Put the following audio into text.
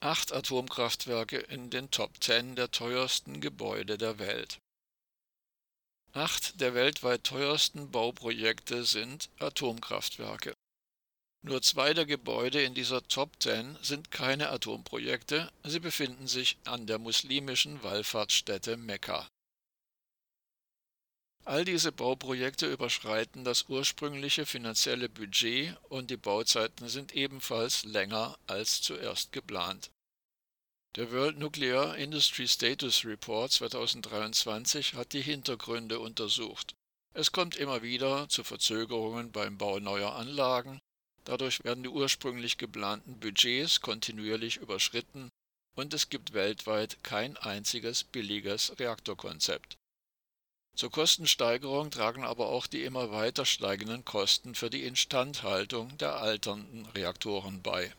Acht Atomkraftwerke in den Top 10 der teuersten Gebäude der Welt. Acht der weltweit teuersten Bauprojekte sind Atomkraftwerke. Nur zwei der Gebäude in dieser Top 10 sind keine Atomprojekte, sie befinden sich an der muslimischen Wallfahrtsstätte Mekka. All diese Bauprojekte überschreiten das ursprüngliche finanzielle Budget und die Bauzeiten sind ebenfalls länger als zuerst geplant. Der World Nuclear Industry Status Report 2023 hat die Hintergründe untersucht. Es kommt immer wieder zu Verzögerungen beim Bau neuer Anlagen, dadurch werden die ursprünglich geplanten Budgets kontinuierlich überschritten und es gibt weltweit kein einziges billiges Reaktorkonzept. Zur Kostensteigerung tragen aber auch die immer weiter steigenden Kosten für die Instandhaltung der alternden Reaktoren bei